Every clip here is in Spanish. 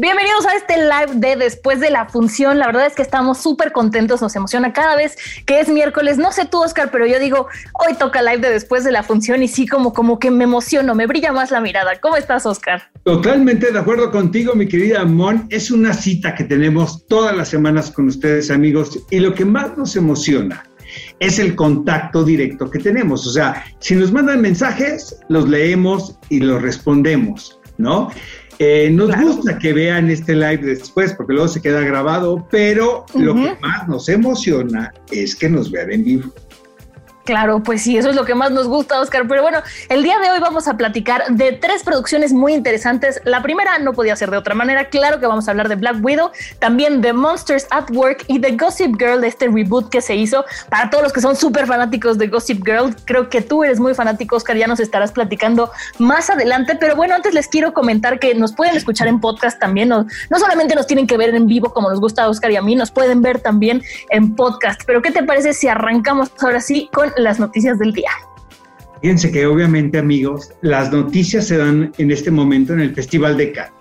Bienvenidos a este live de después de la función. La verdad es que estamos súper contentos, nos emociona cada vez que es miércoles. No sé tú, Oscar, pero yo digo, hoy toca live de después de la función y sí, como, como que me emociono, me brilla más la mirada. ¿Cómo estás, Oscar? Totalmente de acuerdo contigo, mi querida Mon. Es una cita que tenemos todas las semanas con ustedes, amigos, y lo que más nos emociona es el contacto directo que tenemos. O sea, si nos mandan mensajes, los leemos y los respondemos, ¿no? Eh, nos gusta que vean este live después porque luego se queda grabado, pero lo que más nos emociona es que nos vean en vivo. Claro, pues sí, eso es lo que más nos gusta, Oscar. Pero bueno, el día de hoy vamos a platicar de tres producciones muy interesantes. La primera no podía ser de otra manera. Claro que vamos a hablar de Black Widow, también de Monsters at Work y de Gossip Girl, de este reboot que se hizo. Para todos los que son súper fanáticos de Gossip Girl, creo que tú eres muy fanático, Oscar. Ya nos estarás platicando más adelante. Pero bueno, antes les quiero comentar que nos pueden escuchar en podcast también. No, no solamente nos tienen que ver en vivo como nos gusta a Oscar y a mí, nos pueden ver también en podcast. Pero ¿qué te parece si arrancamos ahora sí con las noticias del día. Fíjense que obviamente amigos, las noticias se dan en este momento en el Festival de Cannes,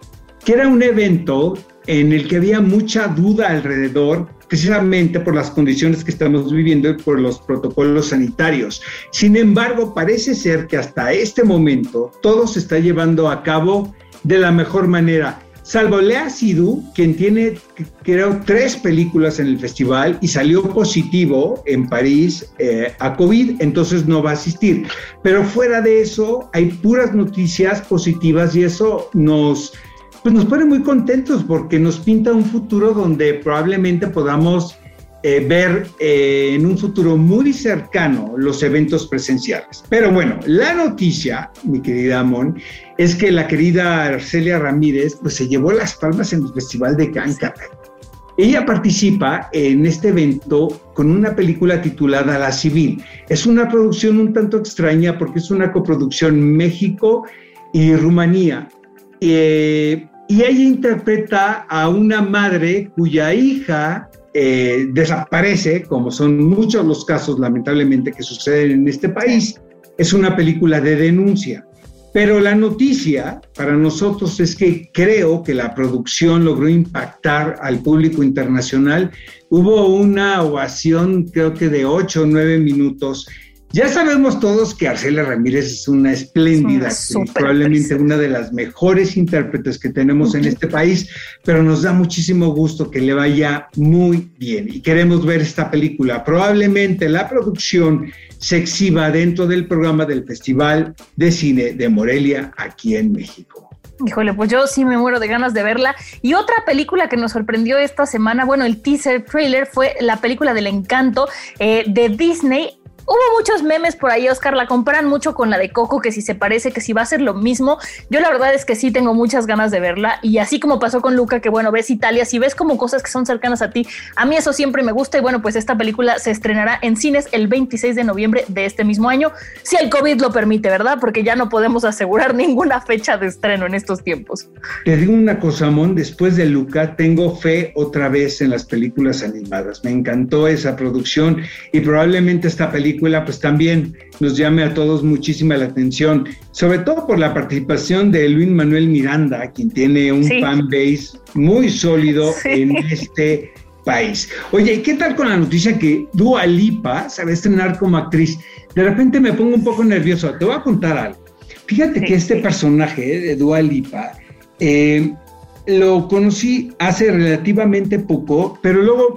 que era un evento en el que había mucha duda alrededor, precisamente por las condiciones que estamos viviendo y por los protocolos sanitarios. Sin embargo, parece ser que hasta este momento todo se está llevando a cabo de la mejor manera salvo Lea Sidhu, quien tiene, creo, tres películas en el festival y salió positivo en París eh, a COVID, entonces no va a asistir. Pero fuera de eso, hay puras noticias positivas y eso nos, pues nos pone muy contentos porque nos pinta un futuro donde probablemente podamos eh, ver eh, en un futuro muy cercano los eventos presenciales. Pero bueno, la noticia, mi querida Amon, es que la querida Arcelia Ramírez pues se llevó las palmas en el Festival de Cannes. Ella participa en este evento con una película titulada La Civil. Es una producción un tanto extraña porque es una coproducción México y Rumanía. Eh, y ella interpreta a una madre cuya hija eh, desaparece, como son muchos los casos lamentablemente que suceden en este país, es una película de denuncia. Pero la noticia para nosotros es que creo que la producción logró impactar al público internacional. Hubo una ovación, creo que de ocho o nueve minutos, ya sabemos todos que Arcelia Ramírez es una espléndida, probablemente una de las mejores intérpretes que tenemos en este país, pero nos da muchísimo gusto que le vaya muy bien y queremos ver esta película. Probablemente la producción se exhiba dentro del programa del Festival de Cine de Morelia aquí en México. Híjole, pues yo sí me muero de ganas de verla. Y otra película que nos sorprendió esta semana, bueno, el teaser trailer fue la película del encanto eh, de Disney. Hubo muchos memes por ahí, Oscar, la comparan mucho con la de Coco, que si se parece, que si va a ser lo mismo. Yo la verdad es que sí tengo muchas ganas de verla y así como pasó con Luca, que bueno, ves Italia, si ves como cosas que son cercanas a ti, a mí eso siempre me gusta y bueno, pues esta película se estrenará en cines el 26 de noviembre de este mismo año, si el COVID lo permite, ¿verdad? Porque ya no podemos asegurar ninguna fecha de estreno en estos tiempos. Te digo una cosa, Mon, después de Luca tengo fe otra vez en las películas animadas. Me encantó esa producción y probablemente esta película pues también nos llame a todos muchísima la atención, sobre todo por la participación de Luis Manuel Miranda, quien tiene un fan base muy sólido en este país. Oye, ¿qué tal con la noticia que Dua Lipa se va a estrenar como actriz? De repente me pongo un poco nervioso. Te voy a contar algo. Fíjate que este personaje de Dua Lipa eh, lo conocí hace relativamente poco, pero luego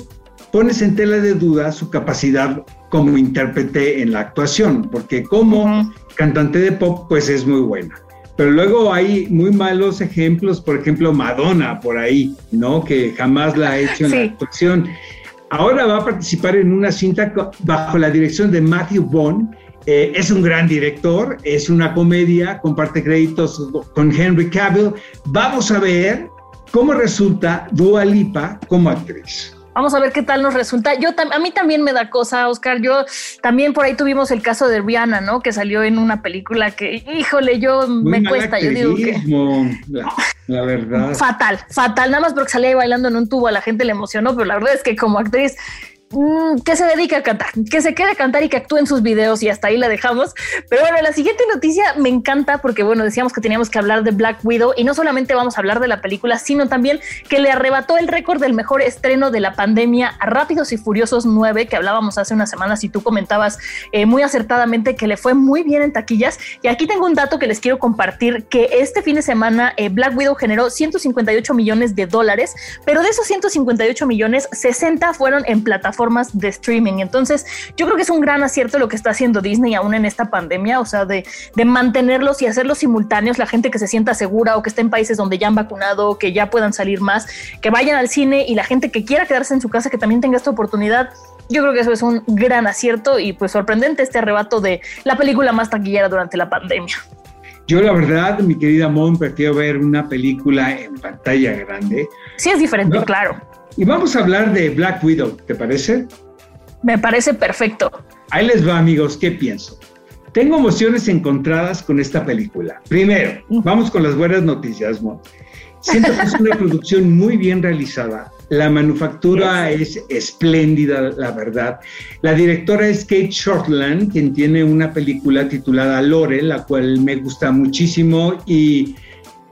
pones en tela de duda su capacidad como intérprete en la actuación, porque como cantante de pop, pues es muy buena. pero luego hay muy malos ejemplos, por ejemplo, Madonna por ahí, ¿no? Que jamás la ha hecho en la actuación. Ahora va a participar en una cinta bajo la dirección de Matthew Bond. Eh, es un gran director, es una comedia, comparte créditos con Henry Cavill. Vamos a ver cómo resulta Dua Lipa como actriz. Vamos a ver qué tal nos resulta. Yo a mí también me da cosa, Oscar. Yo también por ahí tuvimos el caso de Rihanna, ¿no? Que salió en una película que, híjole, yo me cuesta. Yo digo que la, verdad. Fatal, fatal. Nada más porque salía ahí bailando en un tubo, a la gente le emocionó, pero la verdad es que como actriz que se dedique a cantar, que se quede a cantar y que actúe en sus videos y hasta ahí la dejamos. Pero bueno, la siguiente noticia me encanta porque bueno, decíamos que teníamos que hablar de Black Widow y no solamente vamos a hablar de la película, sino también que le arrebató el récord del mejor estreno de la pandemia a Rápidos y Furiosos 9, que hablábamos hace unas semanas y tú comentabas eh, muy acertadamente que le fue muy bien en taquillas. Y aquí tengo un dato que les quiero compartir, que este fin de semana eh, Black Widow generó 158 millones de dólares, pero de esos 158 millones, 60 fueron en plataformas formas de streaming. Entonces, yo creo que es un gran acierto lo que está haciendo Disney aún en esta pandemia, o sea, de, de mantenerlos y hacerlos simultáneos, la gente que se sienta segura o que está en países donde ya han vacunado, que ya puedan salir más, que vayan al cine y la gente que quiera quedarse en su casa, que también tenga esta oportunidad. Yo creo que eso es un gran acierto y pues sorprendente este arrebato de la película más taquillera durante la pandemia. Yo la verdad, mi querida Mon, prefiero ver una película en pantalla grande. Sí es diferente, claro. Y vamos a hablar de Black Widow, ¿te parece? Me parece perfecto. Ahí les va, amigos, ¿qué pienso? Tengo emociones encontradas con esta película. Primero, vamos con las buenas noticias, Mon. Siento que es una producción muy bien realizada. La manufactura es espléndida, la verdad. La directora es Kate Shortland, quien tiene una película titulada Lore, la cual me gusta muchísimo y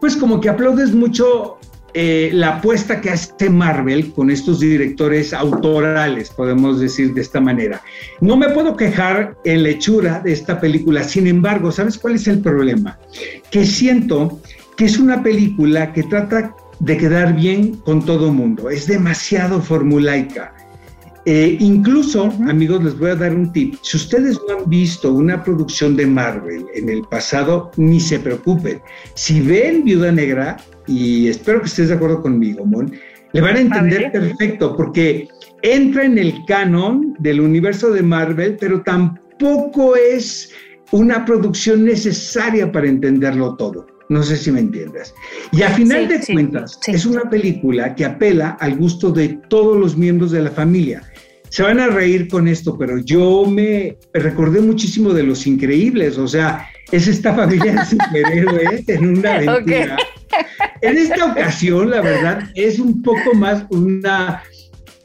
pues como que aplaudes mucho eh, la apuesta que hace Marvel con estos directores autorales, podemos decir de esta manera. No me puedo quejar en la hechura de esta película, sin embargo, ¿sabes cuál es el problema? Que siento que es una película que trata de quedar bien con todo mundo, es demasiado formulaica. Eh, incluso, amigos, les voy a dar un tip. Si ustedes no han visto una producción de Marvel en el pasado, ni se preocupen. Si ven Viuda Negra, y espero que estés de acuerdo conmigo, Mon, le van a entender perfecto, porque entra en el canon del universo de Marvel, pero tampoco es una producción necesaria para entenderlo todo. No sé si me entiendes. Y a final de cuentas, es una película que apela al gusto de todos los miembros de la familia. Se van a reír con esto, pero yo me recordé muchísimo de Los Increíbles, o sea, es esta familia de superhéroes en una aventura. En esta ocasión, la verdad, es un poco más una,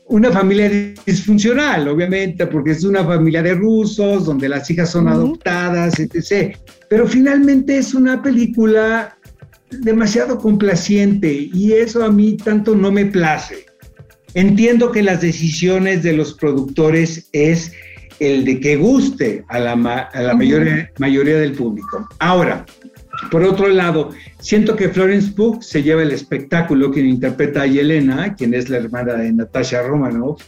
una familia disfuncional, obviamente, porque es una familia de rusos, donde las hijas son adoptadas, etc. Pero finalmente es una película demasiado complaciente y eso a mí tanto no me place. Entiendo que las decisiones de los productores es el de que guste a la, mayoría, mayoría del público. Ahora, por otro lado, siento que Florence Pugh se lleva el espectáculo, quien interpreta a Yelena, quien es la hermana de Natasha Romanoff.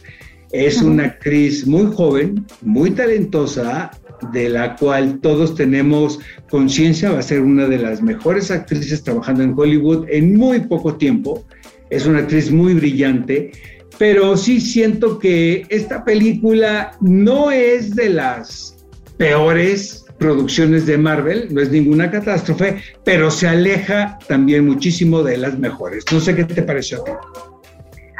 Es una actriz muy joven, muy talentosa, de la cual todos tenemos conciencia, va a ser una de las mejores actrices trabajando en Hollywood en muy poco tiempo. Es una actriz muy brillante, pero sí siento que esta película no es de las peores producciones de Marvel, no es ninguna catástrofe, pero se aleja también muchísimo de las mejores. No sé qué te pareció.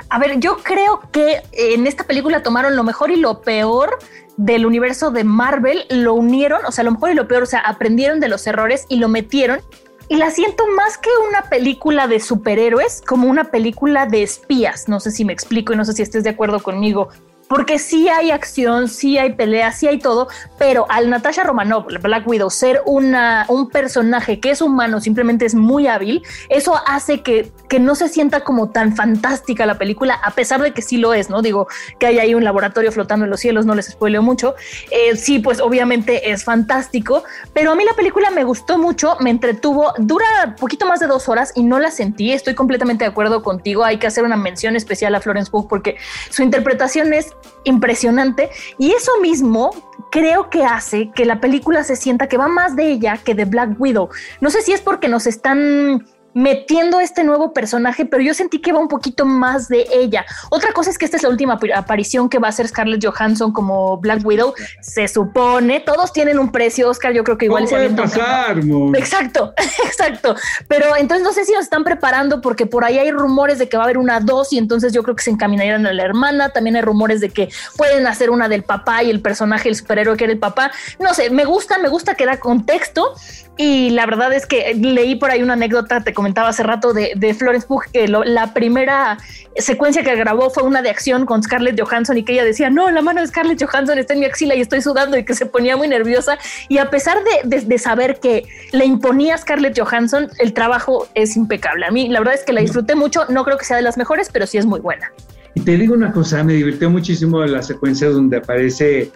A ver, yo creo que en esta película tomaron lo mejor y lo peor del universo de Marvel, lo unieron, o sea, lo mejor y lo peor, o sea, aprendieron de los errores y lo metieron. Y la siento más que una película de superhéroes, como una película de espías. No sé si me explico y no sé si estés de acuerdo conmigo porque sí hay acción, sí hay pelea, sí hay todo, pero al Natasha Romanoff, Black Widow, ser una, un personaje que es humano, simplemente es muy hábil, eso hace que que no se sienta como tan fantástica la película, a pesar de que sí lo es, ¿no? Digo, que hay ahí un laboratorio flotando en los cielos, no les spoileo mucho. Eh, sí, pues obviamente es fantástico, pero a mí la película me gustó mucho, me entretuvo, dura poquito más de dos horas y no la sentí, estoy completamente de acuerdo contigo, hay que hacer una mención especial a Florence Pugh porque su interpretación es impresionante y eso mismo creo que hace que la película se sienta que va más de ella que de Black Widow. No sé si es porque nos están metiendo este nuevo personaje, pero yo sentí que va un poquito más de ella. Otra cosa es que esta es la última aparición que va a hacer Scarlett Johansson como Black Widow. Se supone, todos tienen un precio, Oscar, yo creo que igual no se puede pasar. Exacto, exacto. Pero entonces no sé si nos están preparando porque por ahí hay rumores de que va a haber una dos y entonces yo creo que se encaminarían a la hermana. También hay rumores de que pueden hacer una del papá y el personaje, el superhéroe que era el papá. No sé, me gusta, me gusta que da contexto y la verdad es que leí por ahí una anécdota, te comentaba hace rato, de, de Florence Pugh, que la primera secuencia que grabó fue una de acción con Scarlett Johansson y que ella decía, no, la mano de Scarlett Johansson está en mi axila y estoy sudando y que se ponía muy nerviosa. Y a pesar de, de, saber que le imponía a Scarlett Johansson, el trabajo es impecable. A mí la verdad es que la disfruté mucho, no creo que sea de las mejores, pero sí es muy buena. Y te digo una cosa, me divirtió muchísimo la secuencia donde aparece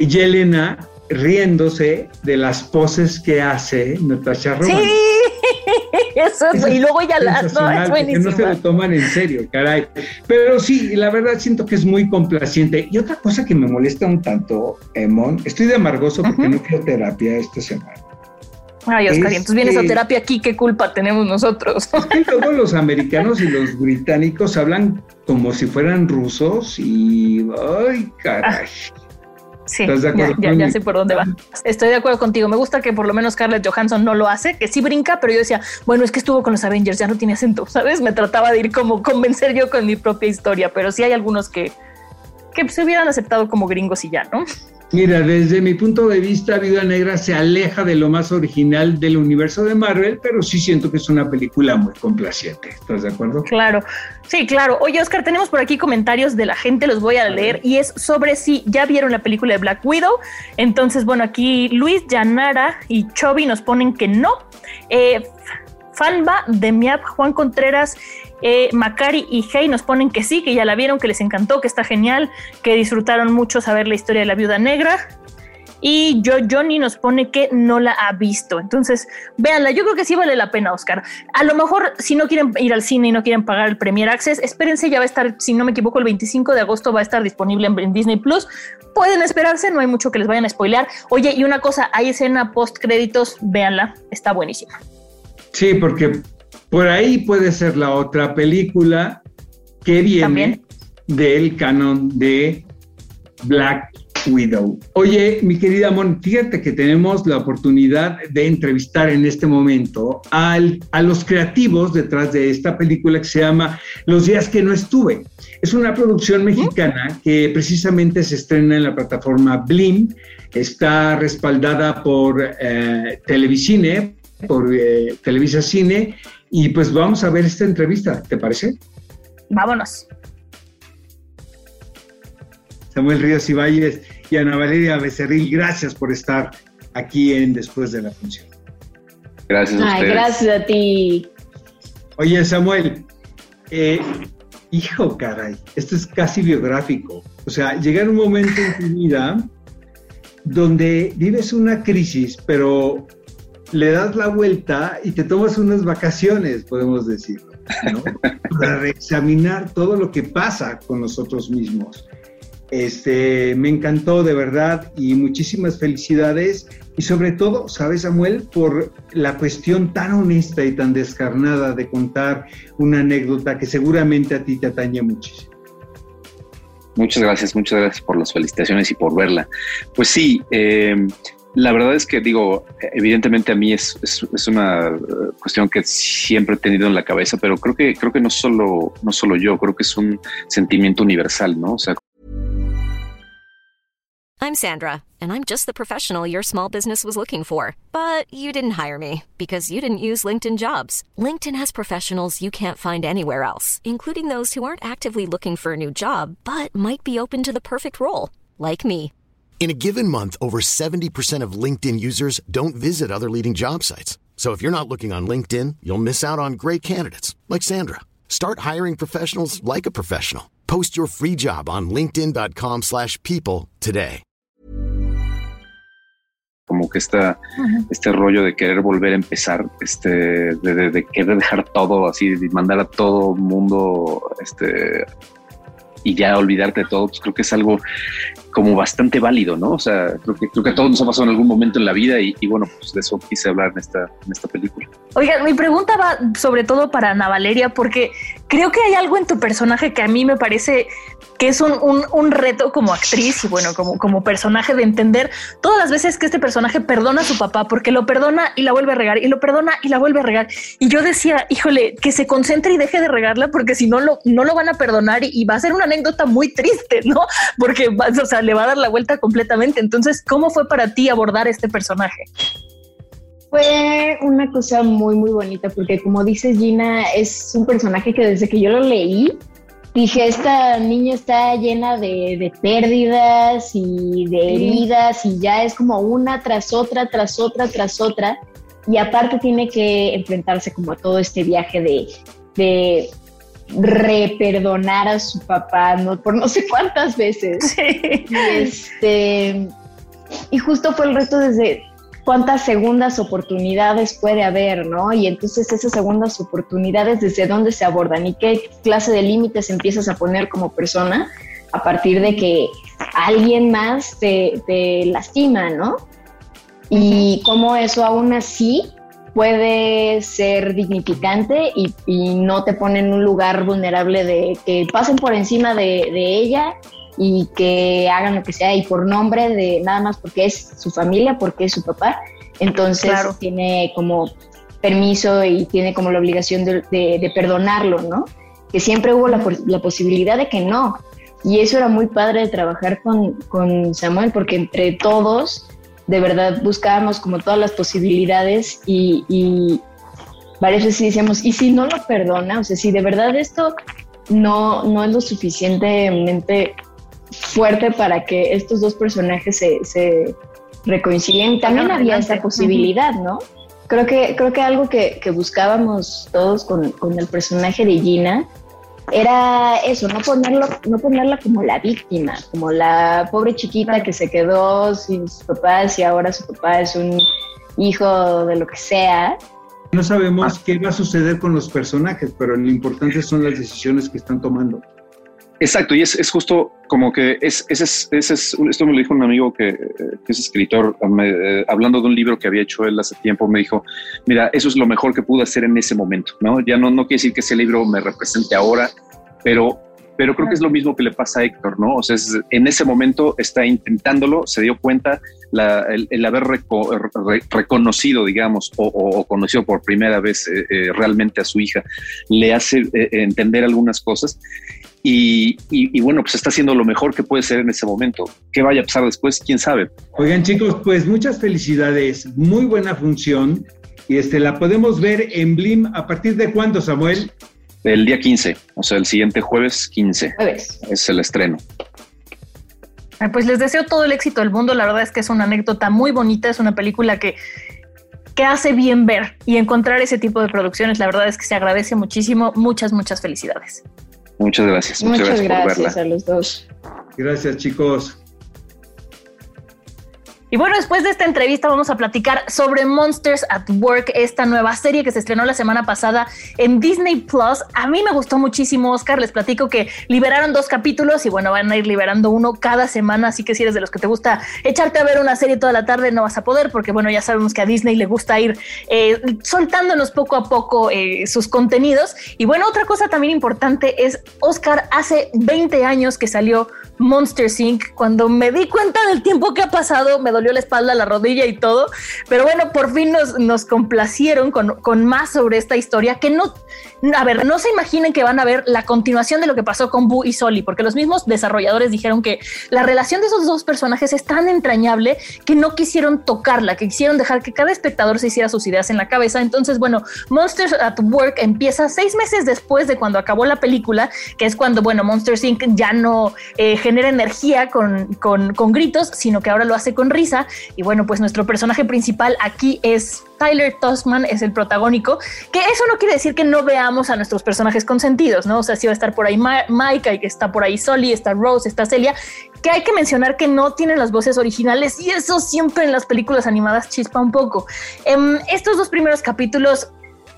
Yelena riéndose de las poses que hace Natasha Romanoff. Sí, eso, y luego ya la no, es no se lo toman en serio, caray. Pero sí, la verdad siento que es muy complaciente. Y otra cosa que me molesta un tanto, Emon, estoy de amargoso porque no quiero terapia esta semana. Ay, Oscar, y entonces vienes a terapia aquí, ¿qué culpa tenemos nosotros? Es que todos los americanos y los británicos hablan como si fueran rusos y. ¡Ay, caray! Ah. Sí, ya, ya, sé por dónde va. Estoy de acuerdo contigo. Me gusta que por lo menos Scarlett Johansson no lo hace, que sí brinca, pero yo decía, bueno, es que estuvo con los Avengers, ya no tiene acento, ¿sabes? Me trataba de ir como convencer yo con mi propia historia, pero sí hay algunos que, que se hubieran aceptado como gringos y ya, ¿no? Mira, desde mi punto de vista, Vida Negra se aleja de lo más original del universo de Marvel, pero sí siento que es una película muy complaciente. ¿Estás de acuerdo? Claro, sí, claro. Oye, Oscar, tenemos por aquí comentarios de la gente, los voy a leer, y es sobre si ya vieron la película de Black Widow. Entonces, bueno, aquí Luis, Yanara y Chovy nos ponen que no. Eh, Fanba, Demiap, Juan Contreras eh, Macari y Hey nos ponen que sí, que ya la vieron, que les encantó, que está genial, que disfrutaron mucho saber la historia de la viuda negra. Y yo, Johnny, nos pone que no la ha visto. Entonces, véanla. Yo creo que sí vale la pena, Oscar. A lo mejor, si no quieren ir al cine y no quieren pagar el Premier Access, espérense, ya va a estar, si no me equivoco, el 25 de agosto va a estar disponible en, Disney Plus. Pueden esperarse, no hay mucho que les vayan a spoilear. Oye, y una cosa, hay escena post créditos, véanla, está buenísima. Sí, porque por ahí puede ser la otra película que viene del canon de Black Widow. Oye, mi querida Mon, fíjate que tenemos la oportunidad de entrevistar en este momento al, a los creativos detrás de esta película que se llama Los días que no estuve. Es una producción mexicana que precisamente se estrena en la plataforma Blim, está respaldada por eh, Televicine, por eh, Televisa Cine y pues vamos a ver esta entrevista, ¿te parece? Vámonos. Samuel Ríos y Valles y Ana Valeria Becerril, gracias por estar aquí en Después de la Función. Gracias a Ay, gracias a ti. Oye, Samuel, eh, hijo, caray, esto es casi biográfico. O sea, llega un momento en tu vida donde vives una crisis, pero le das la vuelta y te tomas unas vacaciones, podemos decirlo, ¿no? para reexaminar todo lo que pasa con nosotros mismos. Este, me encantó de verdad y muchísimas felicidades y sobre todo, ¿sabes Samuel? Por la cuestión tan honesta y tan descarnada de contar una anécdota que seguramente a ti te atañe muchísimo. Muchas gracias, muchas gracias por las felicitaciones y por verla. Pues sí, eh, la verdad es que digo, evidentemente a mí es, es, una eh, cuestión que siempre he tenido en la cabeza, pero creo que creo que no solo no solo yo, creo que es un sentimiento universal, ¿no? O sea, I'm Sandra, and I'm just the professional your small business was looking for, but you didn't hire me because you didn't use LinkedIn Jobs. LinkedIn has professionals you can't find anywhere else, including those who aren't actively looking for a new job but might be open to the perfect role, like me. In a given month, over 70% of LinkedIn users don't visit other leading job sites. So if you're not looking on LinkedIn, you'll miss out on great candidates like Sandra. Start hiring professionals like a professional. Post your free job on linkedin.com/people slash people today. como que esta, este rollo de querer volver a empezar, este, de, de- de querer dejar todo así, de mandar a todo mundo, este, y ya olvidarte de todo, pues creo que es algo como bastante válido, ¿no? O sea, creo que, creo a todos nos ha pasado en algún momento en la vida y, bueno, pues de eso quise hablar en esta, en esta película. Oigan, mi pregunta va sobre todo para Ana Valeria, porque creo que hay algo en tu personaje que a mí me parece que es un, un- reto como actriz y bueno, como, como personaje de entender todas las veces que este personaje perdona a su papá, porque lo perdona y la vuelve a regar, y lo perdona y la vuelve a regar. Y yo decía, híjole, que se concentre y deje de regarla, porque si no lo, no lo van a perdonar y, y va a ser una anécdota muy triste, ¿no? Porque o sea, le va a dar la vuelta completamente. Entonces, ¿cómo fue para ti abordar este personaje? Fue una cosa muy, muy bonita porque como dices Gina, es un personaje que desde que yo lo leí, dije, esta niña está llena de, de pérdidas y de heridas y ya es como una tras otra, tras otra, tras otra. Y aparte tiene que enfrentarse como a todo este viaje de, de reperdonar a su papá, ¿no? Por no sé cuántas veces. Y, este, y justo fue el reto desde cuántas segundas oportunidades puede haber, ¿no? Y entonces esas segundas oportunidades, ¿desde dónde se abordan? ¿Y qué clase de límites empiezas a poner como persona a partir de que alguien más te, te lastima, ¿no? Y cómo eso aún así puede ser dignificante y, y no te pone en un lugar vulnerable de que pasen por encima de, de ella y que hagan lo que sea y por nombre de nada más porque es su familia, porque es su papá. Entonces Claro. tiene como permiso y tiene como la obligación de, de- de perdonarlo, ¿no? Que siempre hubo la, la posibilidad de que no. Y eso era muy padre de trabajar con, con Samuel porque entre todos de verdad buscábamos como todas las posibilidades y, y varias veces decíamos, ¿y si no lo perdona? O sea, si de verdad esto no, no es lo suficientemente fuerte para que estos dos personajes se, se reconcilien, también había esta posibilidad, ¿no? Creo que, creo que algo que, que buscábamos todos con, con el personaje de Gina era eso, no ponerlo, no ponerla como la víctima, como la pobre chiquita que se quedó sin sus papás y ahora su papá es un hijo de lo que sea. No sabemos qué va a suceder con los personajes, pero lo importante son las decisiones que están tomando. Exacto, y es, es justo como que es, ese es, es- esto me lo dijo un amigo que, eh, que es escritor, me- eh, hablando de un libro que había hecho él hace tiempo, me dijo, mira, eso es lo mejor que pude hacer en ese momento, ¿no? Ya no, no quiere decir que ese libro me represente ahora, pero, pero creo que es lo mismo que le pasa a Héctor, ¿no? O sea, es- en ese momento está intentándolo, se dio cuenta, la- el, el haber reco- re- reconocido, digamos, o, o- o conocido por primera vez eh, eh, realmente a su hija, le hace eh, entender algunas cosas. Y, y- y bueno, pues está haciendo lo mejor que puede ser en ese momento. ¿Qué vaya a pasar después? ¿Quién sabe? Oigan chicos, pues muchas felicidades, muy buena función y este la podemos ver en Blim a partir de cuándo, Samuel? El día 15, o sea, el siguiente jueves 15 Jueves. es el estreno. Ay, Pues les deseo todo el éxito del mundo. La verdad es que es una anécdota muy bonita. Es una película que, que hace bien ver y encontrar ese tipo de producciones. La verdad es que se agradece muchísimo. Muchas, muchas felicidades. Muchas gracias. Muchas, Muchas gracias, por gracias verla. a los dos. Gracias chicos. Y bueno, después de esta entrevista vamos a platicar sobre Monsters at Work, esta nueva serie que se estrenó la semana pasada en Disney Plus. A mí me gustó muchísimo, Oscar. Les platico que liberaron dos capítulos y bueno, van a ir liberando uno cada semana. Así que si eres de los que te gusta echarte a ver una serie toda la tarde, no vas a poder, porque bueno, ya sabemos que a Disney le gusta ir eh, soltándonos poco a poco eh, sus contenidos. Y bueno, otra cosa también importante es, Oscar, hace 20 años que salió Monster Inc. Cuando me di cuenta del tiempo que ha pasado, me dolió la espalda, la rodilla y todo. Pero bueno, por fin nos, nos complacieron con, con más sobre esta historia que no, a ver, no se imaginen que van a ver la continuación de lo que pasó con Boo y Soli, porque los mismos desarrolladores dijeron que la relación de esos dos personajes es tan entrañable que no quisieron tocarla, que quisieron dejar que cada espectador se hiciera sus ideas en la cabeza. Entonces, bueno, Monsters at Work empieza seis meses después de cuando acabó la película, que es cuando, bueno, Monsters Inc. ya no eh, genera energía con, con, con gritos, sino que ahora lo hace con risa. Y bueno, pues nuestro personaje principal aquí es Tyler Tosman es el protagónico, que eso no quiere decir que no veamos a nuestros personajes consentidos, ¿no? O sea, si va a estar por ahí Mike, que está por ahí Solly, está Rose, está Celia, que hay que mencionar que no tienen las voces originales y eso siempre en las películas animadas chispa un poco. En em, estos dos primeros capítulos,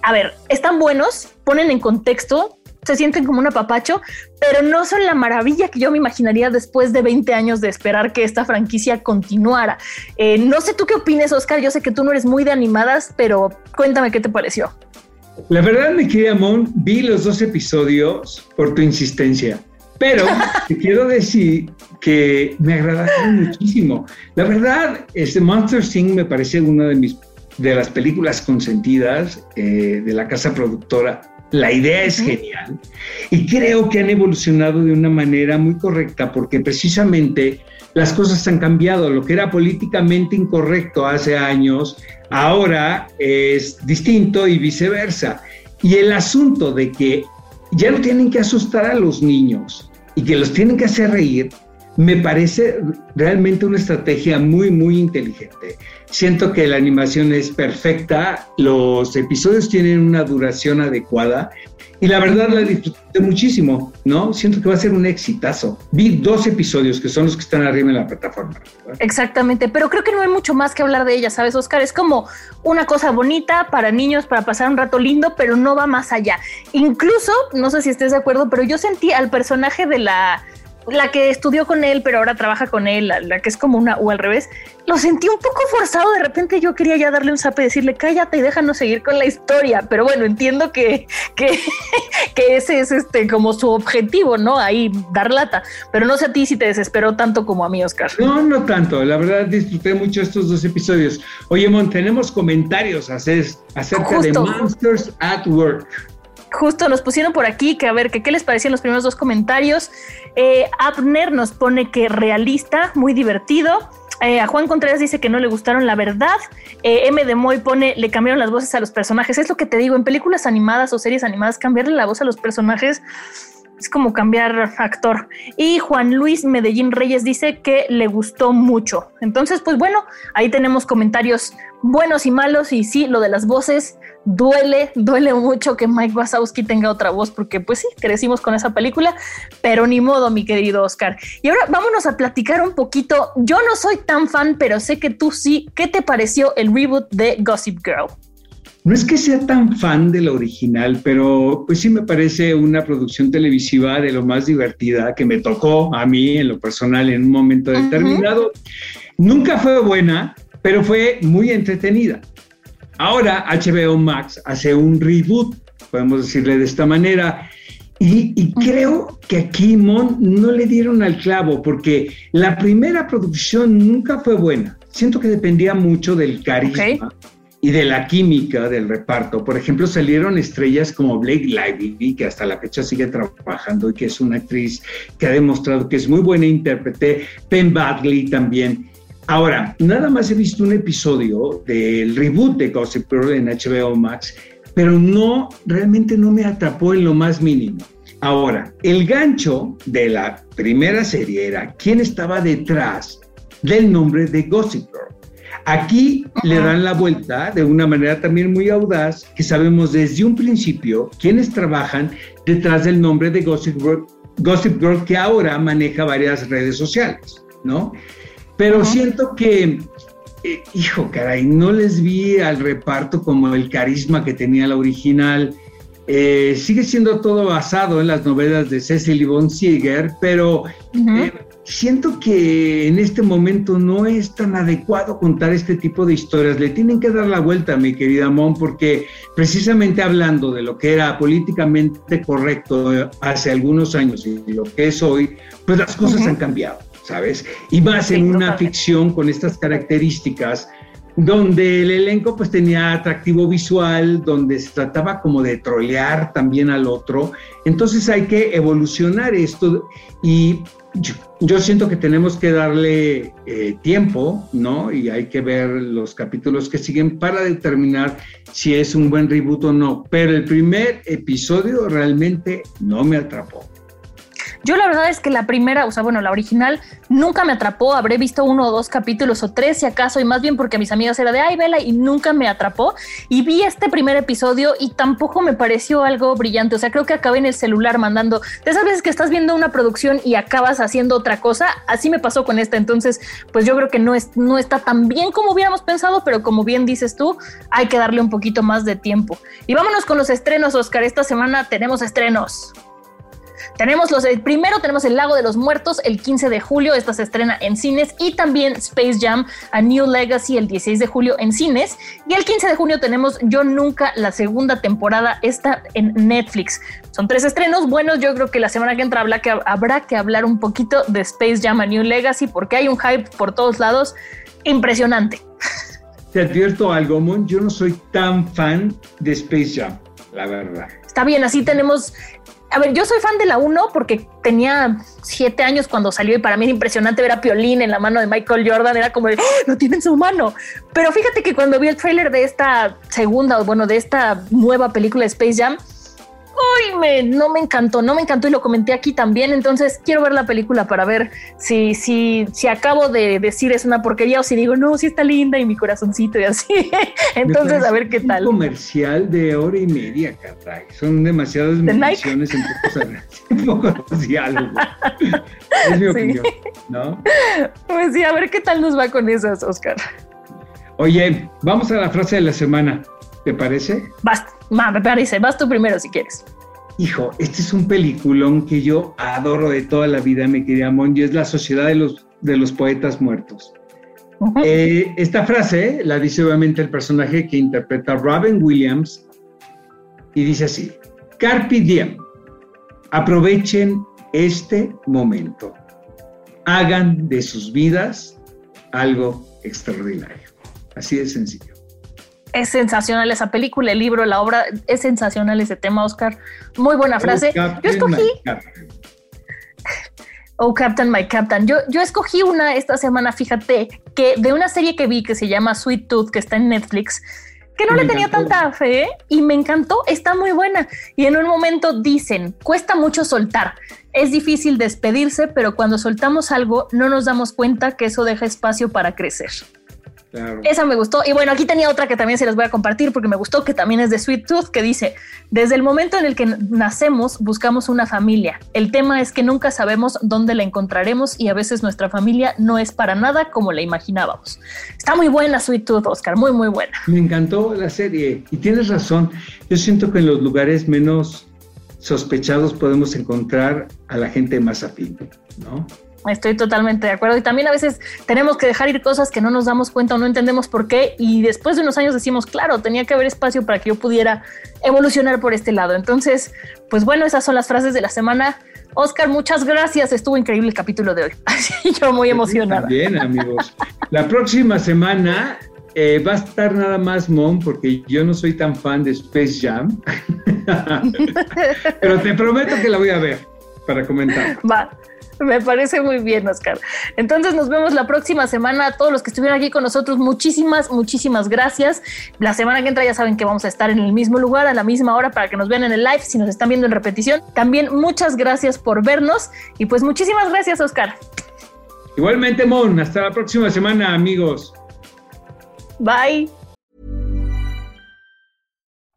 a ver, están buenos, ponen en contexto se sienten como un apapacho, pero no son la maravilla que yo me imaginaría después de 20 años de esperar que esta franquicia continuara. Eh, no sé tú qué opinas, Oscar. Yo sé que tú no eres muy de animadas, pero cuéntame qué te pareció. La verdad, mi querida Mon, vi los dos episodios por tu insistencia, pero te quiero decir que me agradaron muchísimo. La verdad, este Monster Sing me parece una de mis de las películas consentidas eh, de la casa productora la idea es genial y creo que han evolucionado de una manera muy correcta porque precisamente las cosas han cambiado. Lo que era políticamente incorrecto hace años, ahora es distinto y viceversa. Y el asunto de que ya no tienen que asustar a los niños y que los tienen que hacer reír, me parece realmente una estrategia muy, muy inteligente. Siento que la animación es perfecta, los episodios tienen una duración adecuada y la verdad la disfruté muchísimo, ¿no? Siento que va a ser un exitazo. Vi dos episodios que son los que están arriba en la plataforma. Exactamente, pero creo que no hay mucho más que hablar de ella, ¿sabes, Oscar? Es como una cosa bonita para niños, para pasar un rato lindo, pero no va más allá. Incluso, no sé si estés de acuerdo, pero yo sentí al personaje de la la que estudió con él, pero ahora trabaja con él, la, que es como una o al revés, lo sentí un poco forzado. De repente yo quería ya darle un zape y decirle cállate y déjanos seguir con la historia. Pero bueno, entiendo que, que, que, ese es este como su objetivo, ¿no? Ahí dar lata. Pero no sé a ti si te desesperó tanto como a mí, Oscar. No, no tanto. La verdad disfruté mucho estos dos episodios. Oye, Mon, tenemos comentarios acerca de Monsters at Work justo nos pusieron por aquí que a ver que qué les parecían los primeros dos comentarios. Eh, Abner nos pone que realista, muy divertido. Eh, a Juan Contreras dice que no le gustaron la verdad. Eh, M de Moy pone le cambiaron las voces a los personajes. Es lo que te digo, en películas animadas o series animadas, cambiarle la voz a los personajes es como cambiar actor. Y Juan Luis Medellín Reyes dice que le gustó mucho. Entonces, pues bueno, ahí tenemos comentarios buenos y malos. Y sí, lo de las voces duele, duele mucho que Mike Wazowski tenga otra voz, porque pues sí, crecimos con esa película, pero ni modo, mi querido Oscar. Y ahora vámonos a platicar un poquito. Yo no soy tan fan, pero sé que tú sí. ¿Qué te pareció el reboot de Gossip Girl? No es que sea tan fan de la original, pero pues sí me parece una producción televisiva de lo más divertida que me tocó a mí en lo personal en un momento determinado. Nunca fue buena, pero fue muy entretenida. Ahora HBO Max hace un reboot, podemos decirle de esta manera, y, creo que aquí Mon no le dieron al clavo porque la primera producción nunca fue buena. Siento que dependía mucho del carisma y de la química del reparto. Por ejemplo, salieron estrellas como Blake Lively, que hasta la fecha sigue trabajando y que es una actriz que ha demostrado que es muy buena intérprete, Penn Badley también. Ahora, nada más he visto un episodio del reboot de Gossip Girl en HBO Max, pero no, realmente no me atrapó en lo más mínimo. Ahora, el gancho de la primera serie era quién estaba detrás del nombre de Gossip Girl. Aquí le dan la vuelta de una manera también muy audaz, que sabemos desde un principio quiénes trabajan detrás del nombre de Gossip Girl, Gossip Girl que ahora maneja varias redes sociales, ¿no? Pero siento que, eh, hijo, caray, no les vi al reparto como el carisma que tenía la original. Eh, sigue siendo todo basado en las novelas de Cecily von Sieger, pero eh, siento que en este momento no es tan adecuado contar este tipo de historias. Le tienen que dar la vuelta, mi querida Mon, porque precisamente hablando de lo que era políticamente correcto hace algunos años y lo que es hoy, pues las cosas han cambiado, ¿sabes? Y más en una ficción con estas características donde el elenco pues tenía atractivo visual, donde se trataba como de trolear también al otro. Entonces hay que evolucionar esto y yo, siento que tenemos que darle eh, tiempo, ¿no? Y hay que ver los capítulos que siguen para determinar si es un buen reboot o no. Pero el primer episodio realmente no me atrapó. Yo la verdad es que la primera, o sea, bueno, la original nunca me atrapó, habré visto uno o dos capítulos o tres si acaso, y más bien porque mis amigas era de, ay, vela, y nunca me atrapó. Y vi este primer episodio y tampoco me pareció algo brillante, o sea, creo que acabé en el celular mandando, de esas veces que estás viendo una producción y acabas haciendo otra cosa, así me pasó con esta, entonces, pues yo creo que no, es, no está tan bien como hubiéramos pensado, pero como bien dices tú, hay que darle un poquito más de tiempo. Y vámonos con los estrenos, Oscar, esta semana tenemos estrenos. Tenemos los, el primero tenemos El Lago de los Muertos el 15 de julio, esta se estrena en cines y también Space Jam A New Legacy el 16 de julio en cines y el 15 de junio tenemos Yo Nunca la segunda temporada esta en Netflix. Son tres estrenos buenos, yo creo que la semana que entra habrá que, habrá que hablar un poquito de Space Jam A New Legacy porque hay un hype por todos lados impresionante. Te advierto algo, Mon, yo no soy tan fan de Space Jam, la verdad. Está bien, así tenemos a ver, yo soy fan de la 1 porque tenía siete años cuando salió y para mí era impresionante ver a Piolín en la mano de Michael Jordan, era como, ¡Oh, lo tiene en su mano. Pero fíjate que cuando vi el tráiler de esta segunda, o bueno, de esta nueva película de Space Jam, uy, me, no me encantó, no me encantó y lo comenté aquí también. Entonces quiero ver la película para ver si, si, si acabo de decir es una porquería o si digo, no, sí está linda y mi corazoncito y así. Entonces, a ver qué tal. Un comercial de hora y media, caray. Son demasiadas menciones en pocos, pocos diálogos. es mi opinión, ¿no? Pues sí, a ver qué tal nos va con esas, Oscar. Oye, vamos a la frase de la semana. ¿Te parece? Basta, me parece. Vas tú primero si quieres. Hijo, este es un peliculón que yo adoro de toda la vida, mi querida Mon, y es La Sociedad de los, de los Poetas Muertos. Eh, esta frase la dice obviamente el personaje que interpreta Robin Williams y dice así, Carpe diem, aprovechen este momento, hagan de sus vidas algo extraordinario. Así de sencillo es sensacional esa película, el libro, la obra, es sensacional ese tema, Oscar. Muy buena frase. yo escogí. Oh, Captain, my Captain. Yo, yo escogí una esta semana, fíjate, que de una serie que vi que se llama Sweet Tooth, que está en Netflix, que no le tenía tanta fe y me encantó, está muy buena. Y en un momento dicen, cuesta mucho soltar, es difícil despedirse, pero cuando soltamos algo no nos damos cuenta que eso deja espacio para crecer. Esa me gustó. Y bueno, aquí tenía otra que también se les voy a compartir porque me gustó, que también es de Sweet Tooth, que dice, desde el momento en el que nacemos buscamos una familia. El tema es que nunca sabemos dónde la encontraremos y a veces nuestra familia no es para nada como la imaginábamos. Está muy buena Sweet Tooth, Oscar, muy, muy buena. Me encantó la serie y tienes razón. Yo siento que en los lugares menos sospechados podemos encontrar a la gente más afín, ¿no? Estoy totalmente de acuerdo. Y también a veces tenemos que dejar ir cosas que no nos damos cuenta o no entendemos por qué. Y después de unos años decimos, claro, tenía que haber espacio para que yo pudiera evolucionar por este lado. Entonces, pues bueno, esas son las frases de la semana. Oscar, muchas gracias. Estuvo increíble el capítulo de hoy. yo muy emocionada. Bien, amigos. La próxima semana eh, va a estar nada más Mom, porque yo no soy tan fan de Space Jam. Pero te prometo que la voy a ver para comentar. Va. Me parece muy bien, Oscar. Entonces nos vemos la próxima semana. A todos los que estuvieron aquí con nosotros, muchísimas, muchísimas gracias. La semana que entra ya saben que vamos a estar en el mismo lugar, a la misma hora, para que nos vean en el live, si nos están viendo en repetición. También muchas gracias por vernos y pues muchísimas gracias, Oscar. Igualmente, Mon. Hasta la próxima semana, amigos. Bye.